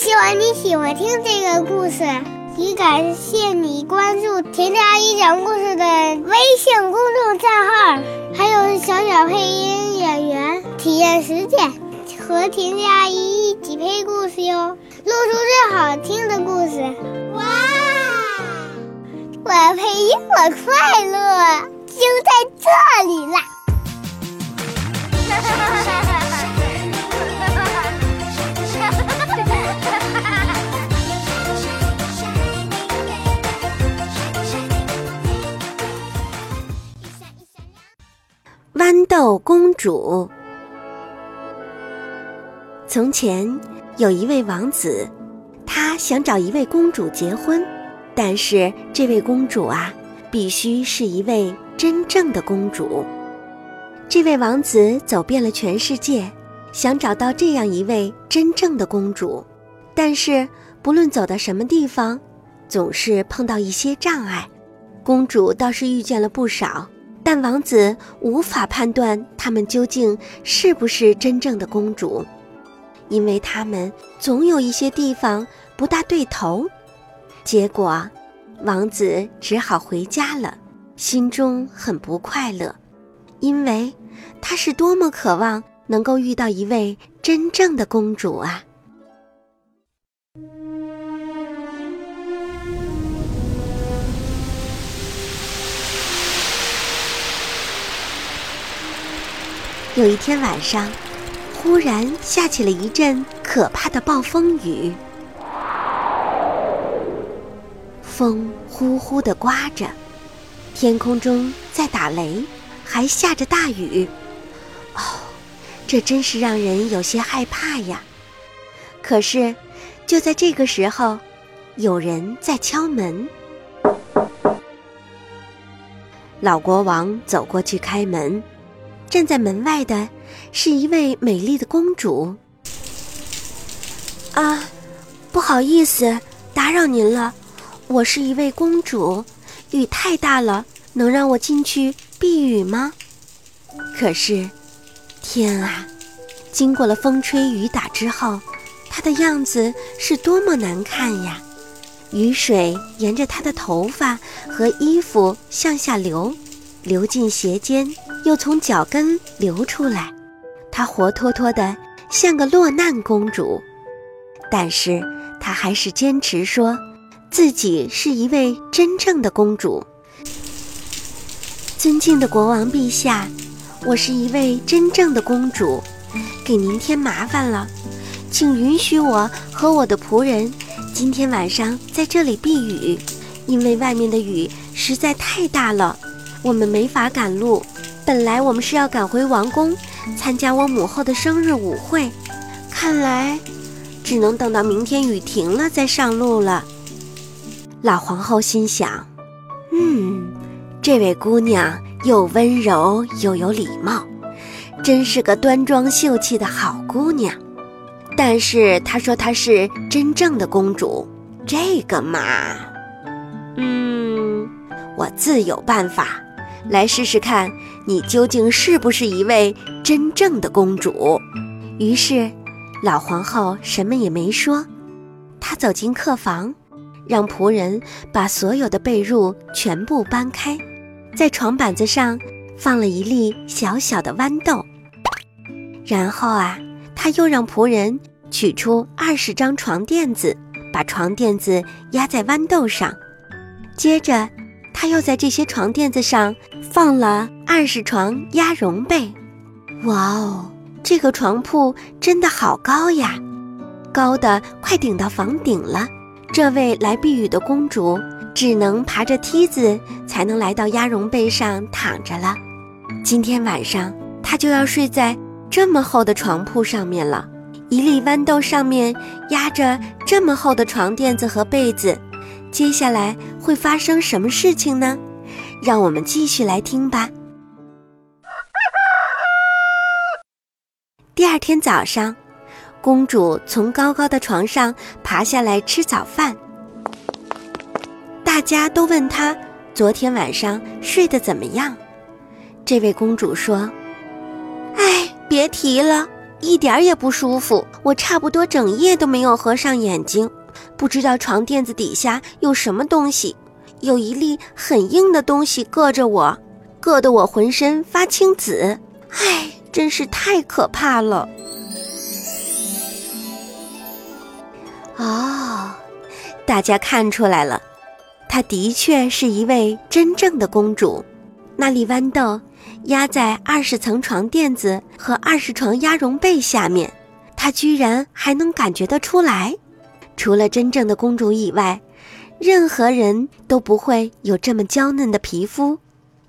希望你喜欢听这个故事，也感谢你关注甜甜阿姨讲故事的微信公众账号，还有小小配音演员体验实践，和甜甜阿姨一起配故事哟，录出最好听的故事。哇！我配音，我快乐就在这里啦！哈哈哈哈豆公主。从前有一位王子，他想找一位公主结婚，但是这位公主啊，必须是一位真正的公主。这位王子走遍了全世界，想找到这样一位真正的公主，但是不论走到什么地方，总是碰到一些障碍。公主倒是遇见了不少。但王子无法判断她们究竟是不是真正的公主，因为他们总有一些地方不大对头。结果，王子只好回家了，心中很不快乐，因为他是多么渴望能够遇到一位真正的公主啊！有一天晚上，忽然下起了一阵可怕的暴风雨，风呼呼地刮着，天空中在打雷，还下着大雨。哦，这真是让人有些害怕呀！可是，就在这个时候，有人在敲门。老国王走过去开门。站在门外的是一位美丽的公主。啊，不好意思，打扰您了。我是一位公主，雨太大了，能让我进去避雨吗？可是，天啊！经过了风吹雨打之后，她的样子是多么难看呀！雨水沿着她的头发和衣服向下流，流进鞋尖。又从脚跟流出来，她活脱脱的像个落难公主，但是她还是坚持说，自己是一位真正的公主。尊敬的国王陛下，我是一位真正的公主，给您添麻烦了，请允许我和我的仆人今天晚上在这里避雨，因为外面的雨实在太大了，我们没法赶路。本来我们是要赶回王宫，参加我母后的生日舞会，看来只能等到明天雨停了再上路了。老皇后心想：“嗯，这位姑娘又温柔又有礼貌，真是个端庄秀气的好姑娘。但是她说她是真正的公主，这个嘛，嗯，我自有办法。”来试试看，你究竟是不是一位真正的公主？于是，老皇后什么也没说，她走进客房，让仆人把所有的被褥全部搬开，在床板子上放了一粒小小的豌豆。然后啊，她又让仆人取出二十张床垫子，把床垫子压在豌豆上，接着。他又在这些床垫子上放了二十床鸭绒被，哇哦，这个床铺真的好高呀，高的快顶到房顶了。这位来避雨的公主只能爬着梯子才能来到鸭绒被上躺着了。今天晚上她就要睡在这么厚的床铺上面了。一粒豌豆上面压着这么厚的床垫子和被子。接下来会发生什么事情呢？让我们继续来听吧。第二天早上，公主从高高的床上爬下来吃早饭。大家都问她昨天晚上睡得怎么样。这位公主说：“哎，别提了，一点儿也不舒服。我差不多整夜都没有合上眼睛，不知道床垫子底下有什么东西，有一粒很硬的东西硌着我，硌得我浑身发青紫。唉，真是太可怕了。哦，大家看出来了，她的确是一位真正的公主。那粒豌豆压在二十层床垫子和二十床鸭绒被下面，她居然还能感觉得出来。除了真正的公主以外，任何人都不会有这么娇嫩的皮肤，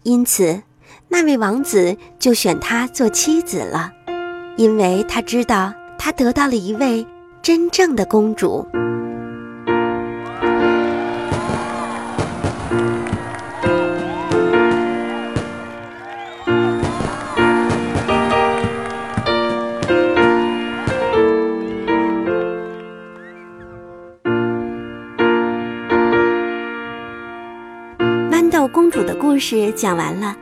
因此，那位王子就选她做妻子了，因为他知道他得到了一位。真正的公主。故事讲完了，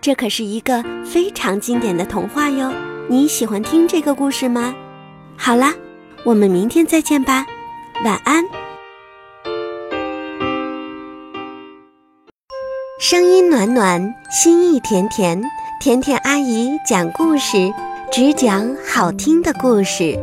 这可是一个非常经典的童话哟。你喜欢听这个故事吗？好啦。我们明天再见吧，晚安。声音暖暖，心意甜甜，甜甜阿姨讲故事，只讲好听的故事。